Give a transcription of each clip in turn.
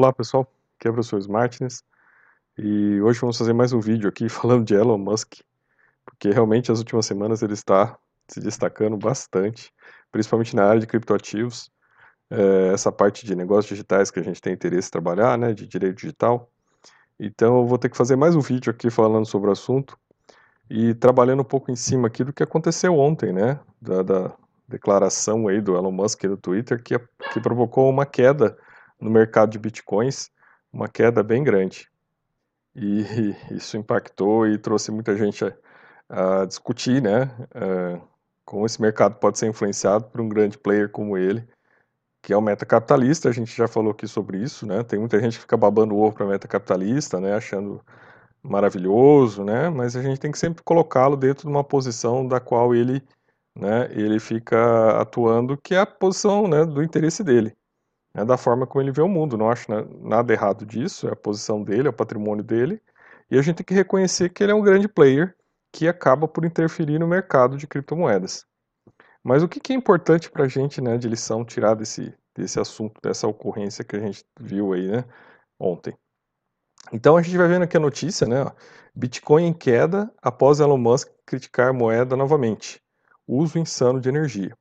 Olá pessoal, aqui é o professor Martins e hoje vamos fazer mais um vídeo aqui falando de Elon Musk, porque realmente as últimas semanas ele está se destacando bastante, principalmente na área de criptoativos, é, essa parte de negócios digitais que a gente tem interesse em trabalhar, né, de direito digital. Então eu vou ter que fazer mais um vídeo aqui falando sobre o assunto e trabalhando um pouco em cima aqui do que aconteceu ontem, né, da, da declaração aí do Elon Musk no Twitter que, que provocou uma queda no mercado de bitcoins, uma queda bem grande. E isso impactou e trouxe muita gente a, a discutir, né, uh, como esse mercado pode ser influenciado por um grande player como ele, que é o metacapitalista, a gente já falou aqui sobre isso, né, tem muita gente que fica babando o ovo para metacapitalista, né, achando maravilhoso, né, mas a gente tem que sempre colocá-lo dentro de uma posição da qual ele, né, ele fica atuando, que é a posição, né, do interesse dele é da forma como ele vê o mundo. Não acho nada errado disso, é a posição dele, é o patrimônio dele. E a gente tem que reconhecer que ele é um grande player que acaba por interferir no mercado de criptomoedas. Mas o que é importante para a gente, né, de lição, tirar desse, desse assunto, dessa ocorrência que a gente viu aí, né, ontem? Então a gente vai vendo aqui a notícia, né, ó, Bitcoin em queda após Elon Musk criticar moeda novamente. Uso insano de energia.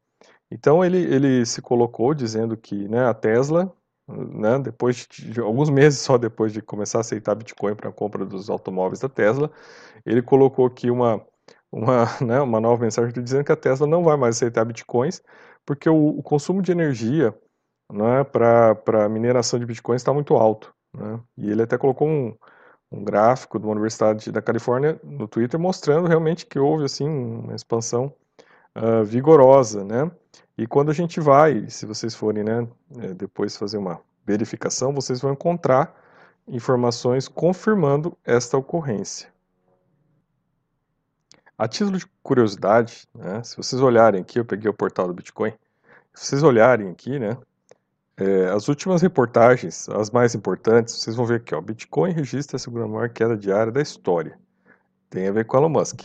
Então ele, ele se colocou dizendo que né, a Tesla, né, depois de alguns meses só depois de começar a aceitar Bitcoin para a compra dos automóveis da Tesla, ele colocou aqui uma, uma, né, uma nova mensagem dizendo que a Tesla não vai mais aceitar Bitcoins porque o, o consumo de energia né, para mineração de Bitcoins está muito alto. Né? E ele até colocou um, um gráfico de uma universidade da Califórnia no Twitter mostrando realmente que houve assim uma expansão uh, vigorosa, né? E quando a gente vai, se vocês forem, né, é, depois fazer uma verificação, vocês vão encontrar informações confirmando esta ocorrência. A título de curiosidade, né, se vocês olharem aqui, eu peguei o portal do Bitcoin, se vocês olharem aqui, né, é, as últimas reportagens, as mais importantes, vocês vão ver aqui, ó, Bitcoin registra a segunda maior queda diária da história. Tem a ver com Elon Musk.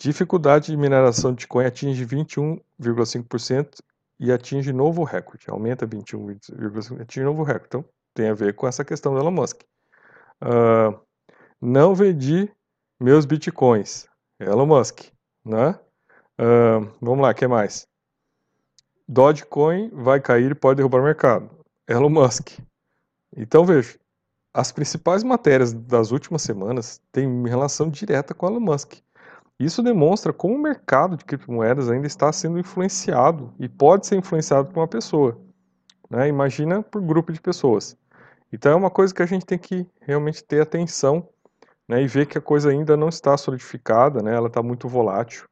Dificuldade de mineração de Bitcoin atinge 21,5% e atinge novo recorde. Aumenta 21,5%, atinge novo recorde. Então, tem a ver com essa questão do Elon Musk. Uh, não vendi meus bitcoins. Elon Musk, né? Uh, vamos lá, que mais? Dogecoin vai cair e pode derrubar o mercado. Elon Musk. Então, veja, as principais matérias das últimas semanas têm relação direta com Elon Musk. Isso demonstra como o mercado de criptomoedas ainda está sendo influenciado e pode ser influenciado por uma pessoa. Né? Imagina por grupo de pessoas. Então é uma coisa que a gente tem que realmente ter atenção né? e ver que a coisa ainda não está solidificada, né? ela está muito volátil.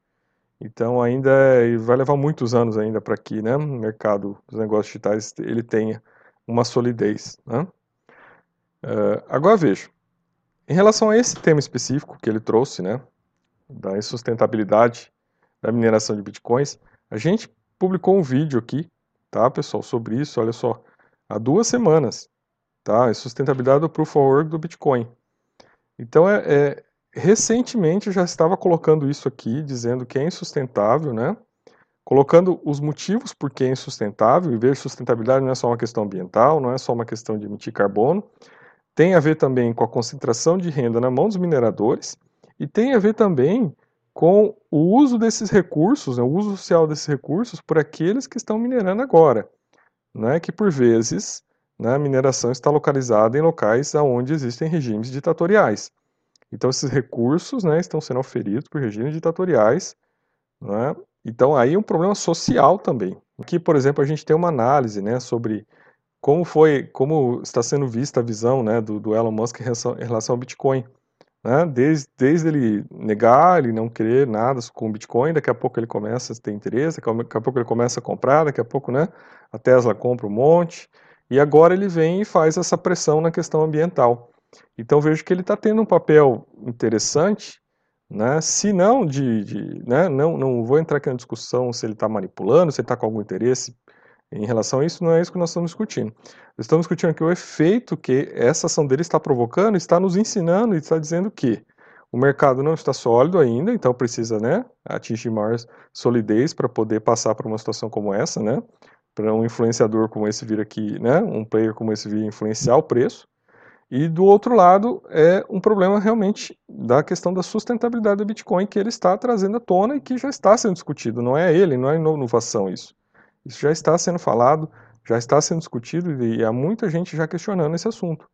Então ainda é, vai levar muitos anos ainda para que né, o mercado dos negócios digitais ele tenha uma solidez. Né? Uh, agora veja, em relação a esse tema específico que ele trouxe, né, da insustentabilidade da mineração de bitcoins, a gente publicou um vídeo aqui, tá, pessoal, sobre isso, olha só, há duas semanas, tá, insustentabilidade do Proof of Work do Bitcoin. Então, é, é, recentemente eu já estava colocando isso aqui, dizendo que é insustentável, né, colocando os motivos por que é insustentável, e ver sustentabilidade não é só uma questão ambiental, não é só uma questão de emitir carbono, tem a ver também com a concentração de renda na mão dos mineradores, e tem a ver também com o uso desses recursos, né, o uso social desses recursos por aqueles que estão minerando agora. Né, que por vezes né, a mineração está localizada em locais onde existem regimes ditatoriais. Então esses recursos né, estão sendo oferidos por regimes ditatoriais. Né, então aí é um problema social também. Aqui, por exemplo, a gente tem uma análise né, sobre como foi, como está sendo vista a visão né, do, do Elon Musk em relação, em relação ao Bitcoin né? Desde, desde ele negar, ele não querer nada com Bitcoin, daqui a pouco ele começa a ter interesse, daqui a pouco ele começa a comprar, daqui a pouco né, a Tesla compra um monte, e agora ele vem e faz essa pressão na questão ambiental. Então vejo que ele está tendo um papel interessante, né? se não de, de né? não, não vou entrar aqui na discussão se ele está manipulando, se ele está com algum interesse em relação a isso, não é isso que nós estamos discutindo. Estamos discutindo aqui o efeito que essa ação dele está provocando, está nos ensinando e está dizendo que o mercado não está sólido ainda, então precisa né, atingir maior solidez para poder passar por uma situação como essa, né? para um influenciador como esse vir aqui, né, um player como esse vir influenciar o preço. E do outro lado é um problema realmente da questão da sustentabilidade do Bitcoin que ele está trazendo à tona e que já está sendo discutido. Não é ele, não é inovação isso. Isso já está sendo falado, já está sendo discutido e há muita gente já questionando esse assunto.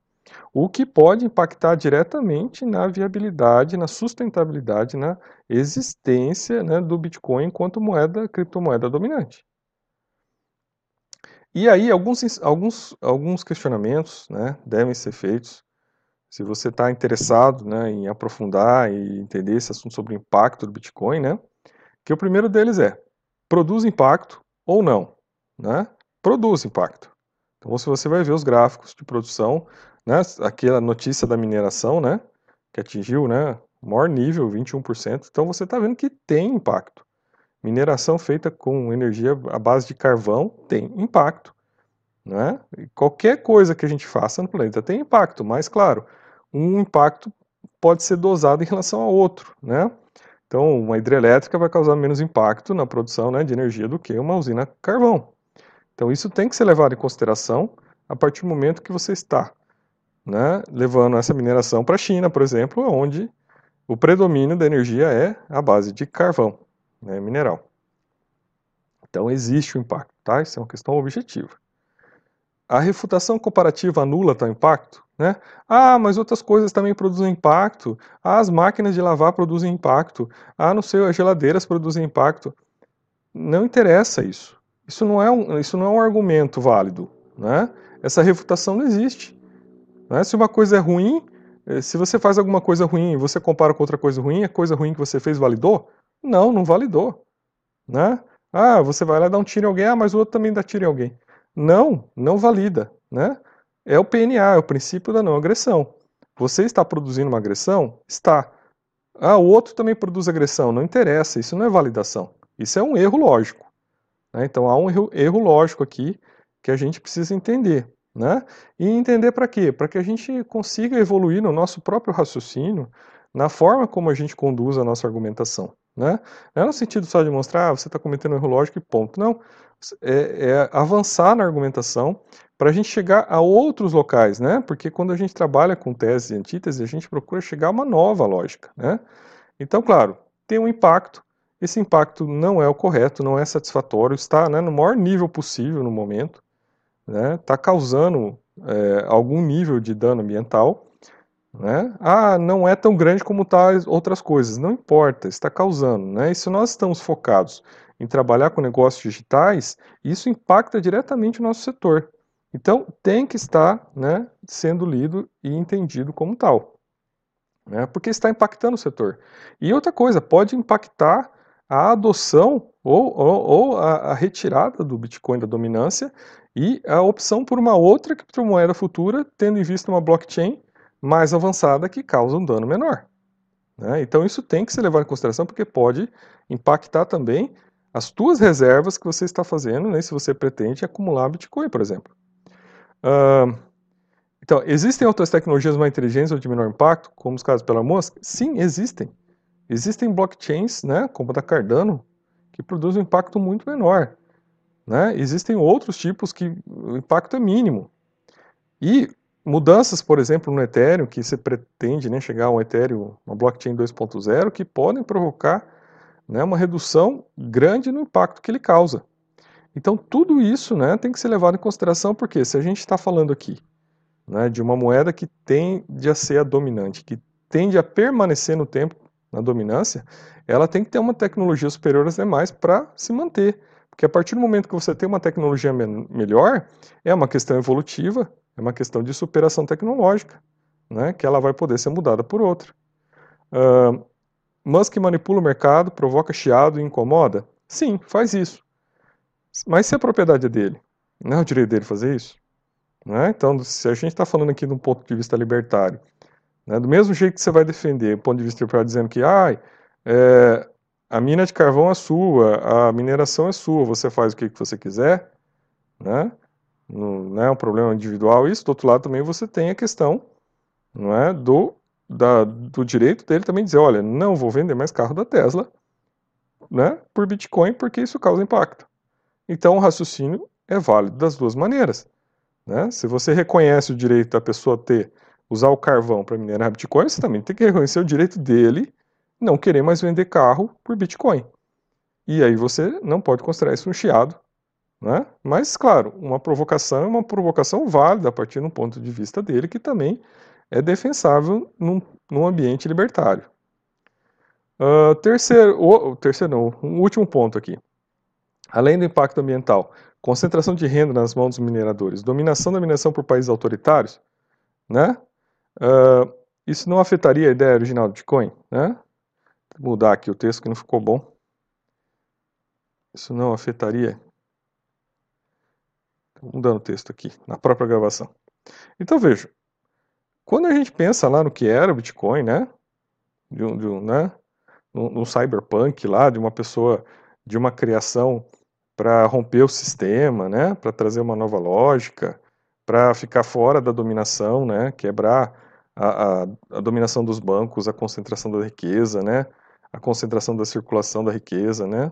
O que pode impactar diretamente na viabilidade, na sustentabilidade, na existência né, do Bitcoin enquanto moeda, criptomoeda dominante. E aí, alguns, alguns, alguns questionamentos né, devem ser feitos. Se você está interessado né, em aprofundar e entender esse assunto sobre o impacto do Bitcoin, né, que o primeiro deles é, produz impacto ou não? Né? Produz impacto. Então, se você vai ver os gráficos de produção, né, aquela notícia da mineração, né, que atingiu né, maior nível, 21%, então você está vendo que tem impacto. Mineração feita com energia à base de carvão tem impacto. Né? qualquer coisa que a gente faça no planeta tem impacto, mas claro, um impacto pode ser dosado em relação a outro. Né? Então, uma hidrelétrica vai causar menos impacto na produção né, de energia do que uma usina carvão. Então, isso tem que ser levado em consideração a partir do momento que você está né, levando essa mineração para a China, por exemplo, onde o predomínio da energia é a base de carvão né, mineral. Então existe o impacto, tá? Isso é uma questão objetiva. A refutação comparativa anula tal impacto? Né? Ah, mas outras coisas também produzem impacto. Ah, as máquinas de lavar produzem impacto. Ah, não sei, as geladeiras produzem impacto. Não interessa isso. Isso não é um, isso não é um argumento válido. Né? Essa refutação não existe. Né? Se uma coisa é ruim, eh, se você faz alguma coisa ruim e você compara com outra coisa ruim, a coisa ruim que você fez validou? Não, não validou. Né? Ah, você vai lá dar um tiro em alguém, ah, mas o outro também dá tiro em alguém. Não, não valida. Né? É o PNA, é o princípio da não agressão. Você está produzindo uma agressão? Está. Ah, o outro também produz agressão. Não interessa, isso não é validação. Isso é um erro lógico. Né? Então há um erro, erro lógico aqui que a gente precisa entender. Né? E entender para quê? Para que a gente consiga evoluir no nosso próprio raciocínio, na forma como a gente conduz a nossa argumentação. Né? Não é no sentido só de mostrar, ah, você está cometendo um erro lógico e ponto. Não. É, é avançar na argumentação para a gente chegar a outros locais, né? Porque quando a gente trabalha com tese e antítese, a gente procura chegar a uma nova lógica, né? Então, claro, tem um impacto. Esse impacto não é o correto, não é satisfatório, está né, no maior nível possível no momento, né? Está causando é, algum nível de dano ambiental, né? Ah, não é tão grande como tais outras coisas. Não importa, está causando. Né? E se nós estamos focados em trabalhar com negócios digitais, isso impacta diretamente o nosso setor. Então, tem que estar né, sendo lido e entendido como tal. Né? Porque está impactando o setor. E outra coisa, pode impactar a adoção ou, ou, ou a, a retirada do Bitcoin da dominância e a opção por uma outra criptomoeda futura, tendo em vista uma blockchain mais avançada que causa um dano menor. Né? Então isso tem que ser levado em consideração porque pode impactar também as tuas reservas que você está fazendo, né, se você pretende acumular Bitcoin, por exemplo. Uh, então, existem outras tecnologias mais inteligentes ou de menor impacto, como os casos pela Musk? Sim, existem. Existem blockchains, né, como a da Cardano, que produzem um impacto muito menor. Né? Existem outros tipos que o impacto é mínimo. E mudanças, por exemplo, no Ethereum, que você pretende né, chegar a um Ethereum, uma blockchain 2.0, que podem provocar né, uma redução grande no impacto que ele causa. Então, tudo isso né, tem que ser levado em consideração, porque se a gente está falando aqui né, de uma moeda que tende a ser a dominante, que tende a permanecer no tempo na dominância, ela tem que ter uma tecnologia superior às demais para se manter. Porque a partir do momento que você tem uma tecnologia me melhor, é uma questão evolutiva, é uma questão de superação tecnológica, né, que ela vai poder ser mudada por outra. Uh, Musk manipula o mercado, provoca chiado e incomoda? Sim, faz isso. Mas se a propriedade é dele, não é o direito dele fazer isso? Né? Então, se a gente está falando aqui de um ponto de vista libertário, né, do mesmo jeito que você vai defender, do ponto de vista libertário, dizendo que ah, é, a mina de carvão é sua, a mineração é sua, você faz o que, que você quiser, né? não é um problema individual isso, do outro lado também você tem a questão não é, do, da, do direito dele também dizer, olha, não vou vender mais carro da Tesla né, por Bitcoin porque isso causa impacto. Então o raciocínio é válido das duas maneiras. Né? Se você reconhece o direito da pessoa ter usar o carvão para minerar Bitcoin, você também tem que reconhecer o direito dele não querer mais vender carro por Bitcoin. E aí você não pode considerar isso um chiado. Né? Mas, claro, uma provocação é uma provocação válida a partir de um ponto de vista dele que também é defensável num, num ambiente libertário. Uh, terceiro, o, terceiro não, um último ponto aqui. Além do impacto ambiental, concentração de renda nas mãos dos mineradores, dominação da mineração por países autoritários, né? Uh, isso não afetaria a ideia original do Bitcoin, né? Vou mudar aqui o texto que não ficou bom. Isso não afetaria. mudando o texto aqui, na própria gravação. Então veja, quando a gente pensa lá no que era o Bitcoin, né? De um, de um, né? Cyberpunk lá, de uma pessoa, de uma criação para romper o sistema, né? Para trazer uma nova lógica, para ficar fora da dominação, né? Quebrar a, a, a, dominação dos bancos, a concentração da riqueza, né? A concentração da circulação da riqueza, né?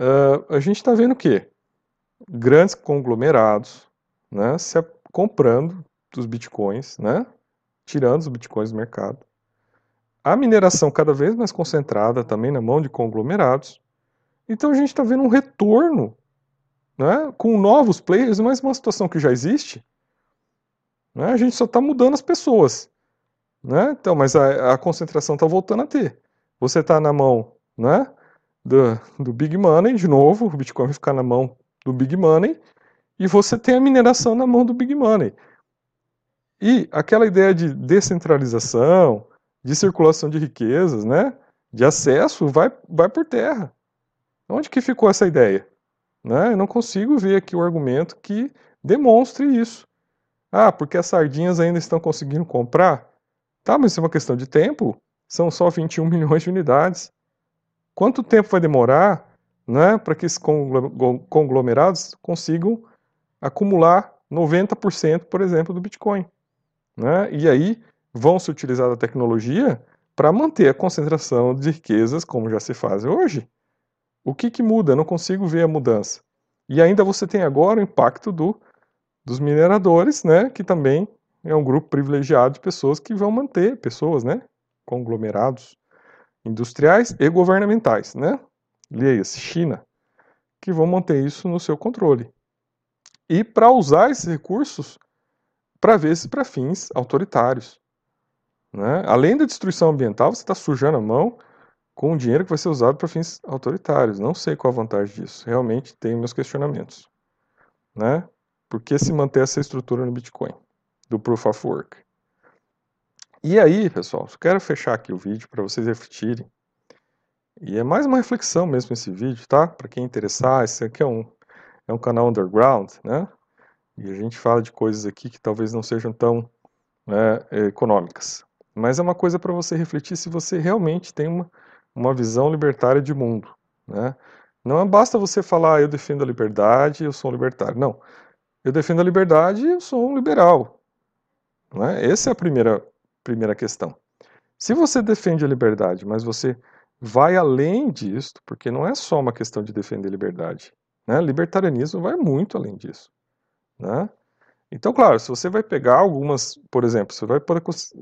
Uh, a gente está vendo o quê? Grandes conglomerados, né? Se comprando dos bitcoins, né? Tirando os bitcoins do mercado. A mineração cada vez mais concentrada também na mão de conglomerados. Então a gente está vendo um retorno né, com novos players, mas uma situação que já existe. Né, a gente só está mudando as pessoas. Né? Então, mas a, a concentração está voltando a ter. Você está na mão né, do, do Big Money, de novo, o Bitcoin vai ficar na mão do Big Money, e você tem a mineração na mão do Big Money. E aquela ideia de descentralização, de circulação de riquezas, né, de acesso, vai, vai por terra. Onde que ficou essa ideia? Né? Eu não consigo ver aqui o argumento que demonstre isso. Ah, porque as sardinhas ainda estão conseguindo comprar? Tá, mas isso é uma questão de tempo. São só 21 milhões de unidades. Quanto tempo vai demorar né, para que esses conglomerados consigam acumular 90%, por exemplo, do Bitcoin? Né? E aí vão se utilizar da tecnologia para manter a concentração de riquezas como já se faz hoje. O que, que muda? Eu não consigo ver a mudança. E ainda você tem agora o impacto do, dos mineradores, né, que também é um grupo privilegiado de pessoas que vão manter, pessoas, né, conglomerados industriais e governamentais, né, leia-se China, que vão manter isso no seu controle. E para usar esses recursos, para vezes para fins autoritários. Né? Além da destruição ambiental, você está sujando a mão com um dinheiro que vai ser usado para fins autoritários. Não sei qual a vantagem disso. Realmente tenho meus questionamentos. Né? Por que se manter essa estrutura no Bitcoin, do Proof of Work? E aí, pessoal, quero fechar aqui o vídeo para vocês refletirem. E é mais uma reflexão mesmo esse vídeo, tá? Para quem interessar, esse aqui é um, é um canal underground, né? E a gente fala de coisas aqui que talvez não sejam tão né, econômicas. Mas é uma coisa para você refletir se você realmente tem uma, uma visão libertária de mundo. Né? Não basta você falar, eu defendo a liberdade, eu sou um libertário. Não. Eu defendo a liberdade, eu sou um liberal. Né? Essa é a primeira, primeira questão. Se você defende a liberdade, mas você vai além disso, porque não é só uma questão de defender liberdade. Né? Libertarianismo vai muito além disso. Né? Então, claro, se você vai pegar algumas, por exemplo, você vai para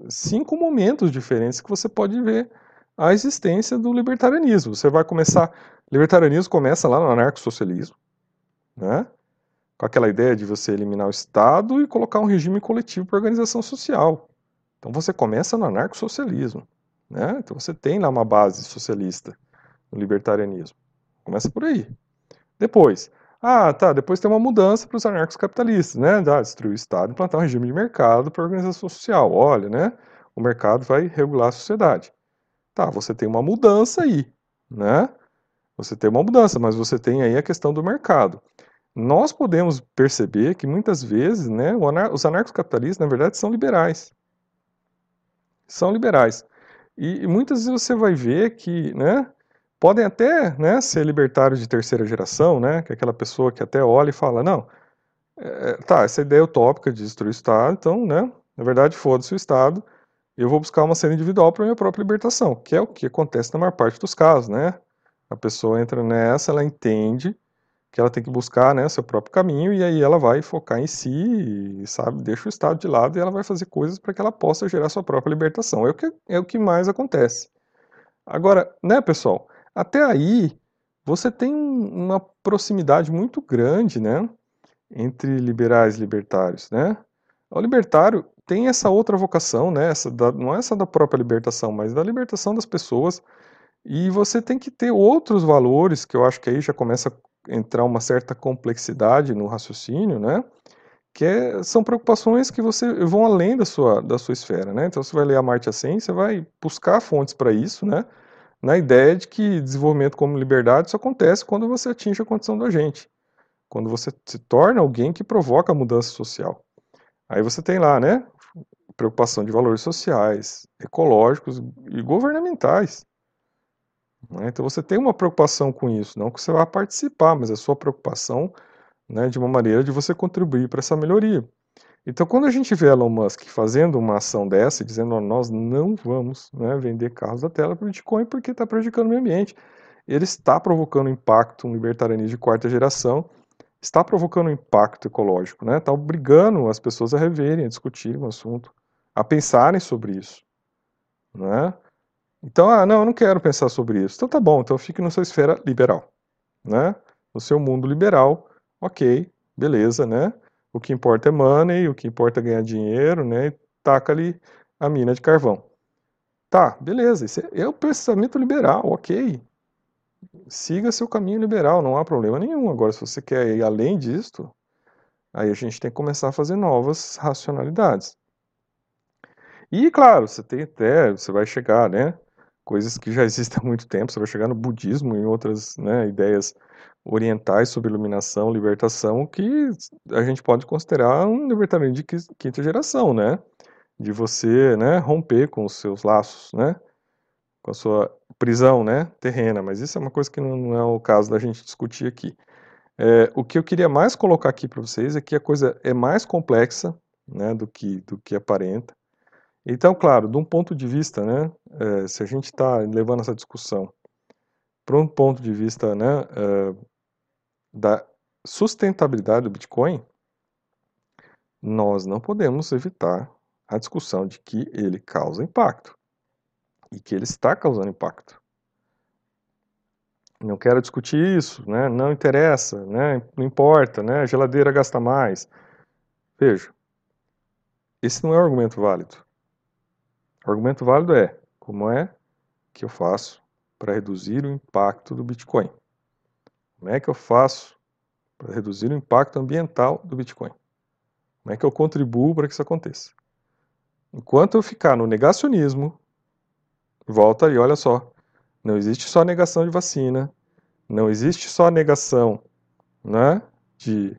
cinco momentos diferentes que você pode ver a existência do libertarianismo. Você vai começar. Libertarianismo começa lá no anarcossocialismo, né? com aquela ideia de você eliminar o Estado e colocar um regime coletivo para organização social. Então você começa no anarcossocialismo. Né? Então você tem lá uma base socialista no libertarianismo. Começa por aí. Depois, ah, tá, depois tem uma mudança para os anarcos capitalistas, né? Ah, destruir o Estado e implantar um regime de mercado para a organização social. Olha, né? O mercado vai regular a sociedade. Tá, você tem uma mudança aí, né? Você tem uma mudança, mas você tem aí a questão do mercado. Nós podemos perceber que muitas vezes, né, os anarcos-capitalistas, na verdade, são liberais. São liberais. E, e, muitas vezes você vai ver que, né, podem até, né, ser libertários de terceira geração, né, que é aquela pessoa que até olha e fala, não, é, tá, essa ideia utópica de destruir o Estado, então, né, na verdade, foda-se o Estado, eu vou buscar uma cena individual para minha própria libertação, que é o que acontece na maior parte dos casos, né? A pessoa entra nessa, ela entende que ela tem que buscar né, seu próprio caminho e aí ela vai focar em si, sabe, deixa o Estado de lado e ela vai fazer coisas para que ela possa gerar sua própria libertação. É o que, é o que mais acontece. Agora, né, pessoal, até aí você tem uma proximidade muito grande, né, entre liberais e libertários, né? O libertário tem essa outra vocação, né, essa da, não é essa da própria libertação, mas da libertação das pessoas, e você tem que ter outros valores, que eu acho que aí já começa entrar uma certa complexidade no raciocínio, né? Que é, são preocupações que você vão além da sua, da sua esfera, né? Então você vai ler a Marte Assim, você vai buscar fontes para isso, né? Na ideia de que desenvolvimento como liberdade só acontece quando você atinge a condição do agente, quando você se torna alguém que provoca a mudança social. Aí você tem lá, né? Preocupação de valores sociais, ecológicos e governamentais. Né? Então você tem uma preocupação com isso, não que você vá participar, mas a sua preocupação né, de uma maneira de você contribuir para essa melhoria. Então, quando a gente vê Elon Musk fazendo uma ação dessa, dizendo nós não vamos né, vender carros da tela para o Bitcoin porque está prejudicando o meio ambiente, ele está provocando impacto, um libertarianismo de quarta geração, está provocando um impacto ecológico, né? está obrigando as pessoas a reverem, a discutirem o assunto, a pensarem sobre isso. Né? Então, ah, não, eu não quero pensar sobre isso. Então tá bom, então fique na sua esfera liberal, né? No seu mundo liberal, ok, beleza, né? O que importa é money, o que importa é ganhar dinheiro, né? E taca ali a mina de carvão. Tá, beleza, esse é o pensamento liberal, ok. Siga seu caminho liberal, não há problema nenhum. Agora, se você quer ir além disto, aí a gente tem que começar a fazer novas racionalidades. E, claro, você tem até, você vai chegar, né? coisas que já existem há muito tempo. Você vai chegar no budismo e outras né, ideias orientais sobre iluminação, libertação, que a gente pode considerar um libertarianismo de quinta geração, né? De você né, romper com os seus laços, né? Com a sua prisão né, terrena. Mas isso é uma coisa que não é o caso da gente discutir aqui. É, o que eu queria mais colocar aqui para vocês é que a coisa é mais complexa né, do, que, do que aparenta. Então, claro, de um ponto de vista, né, é, se a gente está levando essa discussão para um ponto de vista né, é, da sustentabilidade do Bitcoin, nós não podemos evitar a discussão de que ele causa impacto e que ele está causando impacto. Não quero discutir isso, né? não interessa, né? não importa, né? a geladeira gasta mais. Veja, esse não é um argumento válido. O argumento válido é: como é que eu faço para reduzir o impacto do Bitcoin? Como é que eu faço para reduzir o impacto ambiental do Bitcoin? Como é que eu contribuo para que isso aconteça? Enquanto eu ficar no negacionismo, volta aí, olha só, não existe só negação de vacina, não existe só negação né, de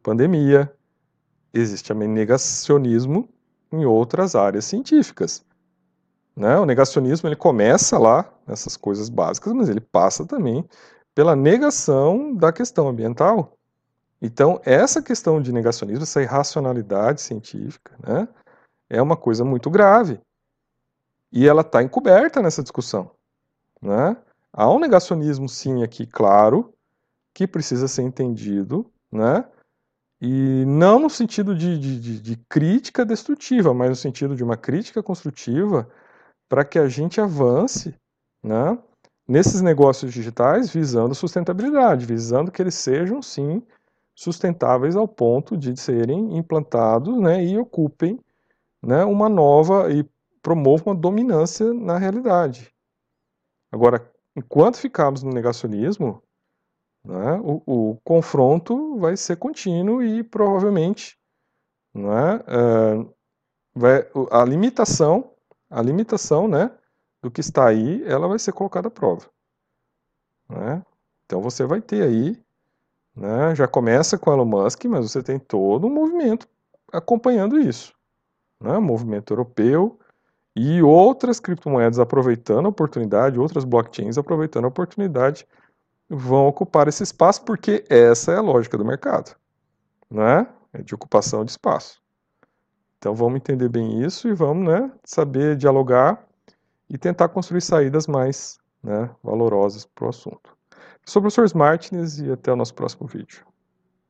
pandemia, existe também negacionismo em outras áreas científicas. Né? O negacionismo ele começa lá nessas coisas básicas, mas ele passa também pela negação da questão ambiental. Então, essa questão de negacionismo, essa irracionalidade científica, né, é uma coisa muito grave. E ela está encoberta nessa discussão. Né? Há um negacionismo, sim, aqui, claro, que precisa ser entendido, né? e não no sentido de, de, de, crítica destrutiva, mas no sentido de uma crítica construtiva para que a gente avance né, nesses negócios digitais visando sustentabilidade, visando que eles sejam, sim, sustentáveis ao ponto de serem implantados né, e ocupem né, uma nova e promovam uma dominância na realidade. Agora, enquanto ficarmos no negacionismo, né, o, o, confronto vai ser contínuo e provavelmente né, é, vai, a limitação a limitação né, do que está aí, ela vai ser colocada à prova. Né? Então você vai ter aí, né, já começa com Elon Musk, mas você tem todo um movimento acompanhando isso. Né? movimento europeu e outras criptomoedas aproveitando a oportunidade, outras blockchains aproveitando a oportunidade, vão ocupar esse espaço, porque essa é a lógica do mercado. Né? É de ocupação de espaço. Então vamos entender bem isso e vamos né, saber dialogar e tentar construir saídas mais né, valorosas para o assunto. sou o professor Martins e até o nosso próximo vídeo.